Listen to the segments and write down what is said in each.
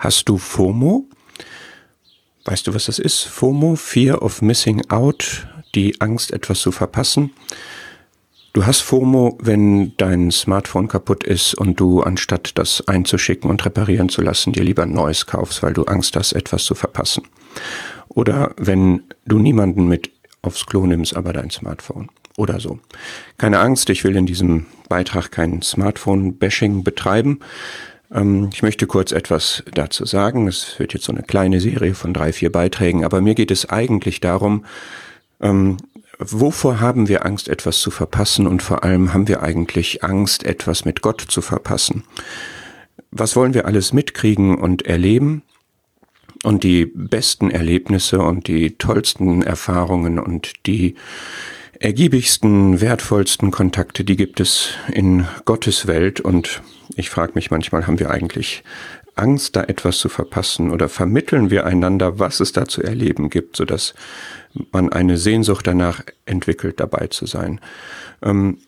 Hast du FOMO? Weißt du, was das ist? FOMO, Fear of Missing Out, die Angst, etwas zu verpassen. Du hast FOMO, wenn dein Smartphone kaputt ist und du anstatt das einzuschicken und reparieren zu lassen, dir lieber ein neues kaufst, weil du Angst hast, etwas zu verpassen. Oder wenn du niemanden mit aufs Klo nimmst, aber dein Smartphone. Oder so. Keine Angst, ich will in diesem Beitrag kein Smartphone-Bashing betreiben. Ähm, ich möchte kurz etwas dazu sagen. Es wird jetzt so eine kleine Serie von drei, vier Beiträgen, aber mir geht es eigentlich darum, ähm, wovor haben wir Angst, etwas zu verpassen und vor allem haben wir eigentlich Angst, etwas mit Gott zu verpassen? Was wollen wir alles mitkriegen und erleben? Und die besten Erlebnisse und die tollsten Erfahrungen und die ergiebigsten, wertvollsten Kontakte, die gibt es in Gottes Welt. Und ich frage mich manchmal, haben wir eigentlich Angst, da etwas zu verpassen oder vermitteln wir einander, was es da zu erleben gibt, sodass man eine Sehnsucht danach entwickelt, dabei zu sein. Ähm,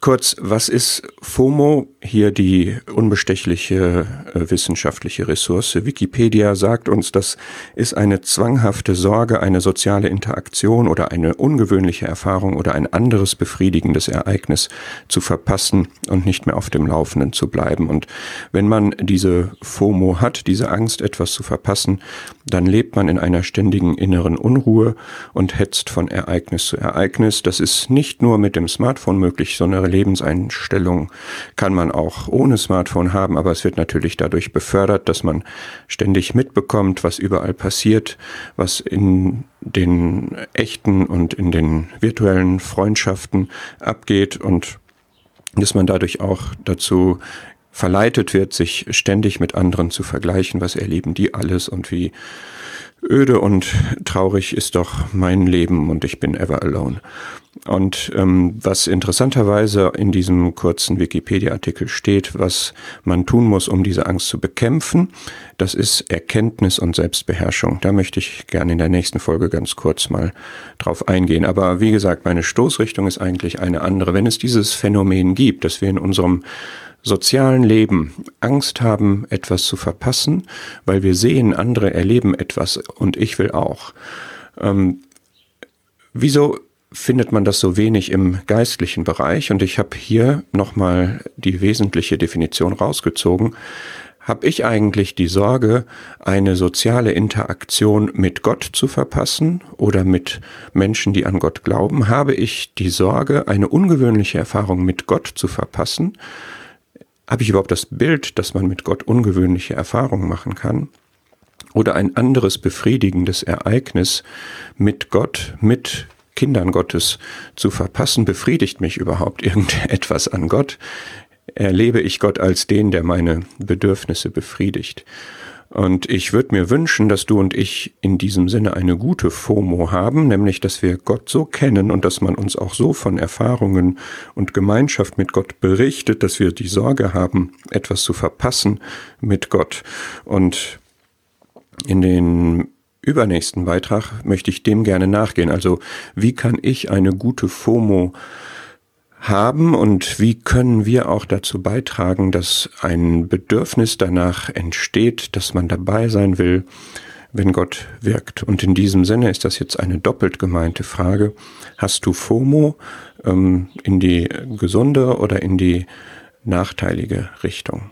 Kurz, was ist FOMO? Hier die unbestechliche äh, wissenschaftliche Ressource. Wikipedia sagt uns, das ist eine zwanghafte Sorge, eine soziale Interaktion oder eine ungewöhnliche Erfahrung oder ein anderes befriedigendes Ereignis zu verpassen und nicht mehr auf dem Laufenden zu bleiben. Und wenn man diese FOMO hat, diese Angst, etwas zu verpassen, dann lebt man in einer ständigen inneren Unruhe und hetzt von Ereignis zu Ereignis. Das ist nicht nur mit dem Smartphone möglich, sondern Lebenseinstellung kann man auch ohne Smartphone haben, aber es wird natürlich dadurch befördert, dass man ständig mitbekommt, was überall passiert, was in den echten und in den virtuellen Freundschaften abgeht und dass man dadurch auch dazu verleitet wird, sich ständig mit anderen zu vergleichen, was erleben die alles und wie öde und traurig ist doch mein Leben und ich bin ever alone. Und ähm, was interessanterweise in diesem kurzen Wikipedia-Artikel steht, was man tun muss, um diese Angst zu bekämpfen, das ist Erkenntnis und Selbstbeherrschung. Da möchte ich gerne in der nächsten Folge ganz kurz mal drauf eingehen. Aber wie gesagt, meine Stoßrichtung ist eigentlich eine andere. Wenn es dieses Phänomen gibt, dass wir in unserem sozialen Leben Angst haben, etwas zu verpassen, weil wir sehen, andere erleben etwas und ich will auch. Ähm, wieso findet man das so wenig im geistlichen Bereich? Und ich habe hier nochmal die wesentliche Definition rausgezogen. Habe ich eigentlich die Sorge, eine soziale Interaktion mit Gott zu verpassen oder mit Menschen, die an Gott glauben? Habe ich die Sorge, eine ungewöhnliche Erfahrung mit Gott zu verpassen? Habe ich überhaupt das Bild, dass man mit Gott ungewöhnliche Erfahrungen machen kann? Oder ein anderes befriedigendes Ereignis mit Gott, mit Kindern Gottes zu verpassen, befriedigt mich überhaupt irgendetwas an Gott? Erlebe ich Gott als den, der meine Bedürfnisse befriedigt? Und ich würde mir wünschen, dass du und ich in diesem Sinne eine gute FOMO haben, nämlich dass wir Gott so kennen und dass man uns auch so von Erfahrungen und Gemeinschaft mit Gott berichtet, dass wir die Sorge haben, etwas zu verpassen mit Gott. Und in den übernächsten Beitrag möchte ich dem gerne nachgehen. Also wie kann ich eine gute FOMO haben und wie können wir auch dazu beitragen, dass ein Bedürfnis danach entsteht, dass man dabei sein will, wenn Gott wirkt. Und in diesem Sinne ist das jetzt eine doppelt gemeinte Frage. Hast du FOMO ähm, in die gesunde oder in die nachteilige Richtung?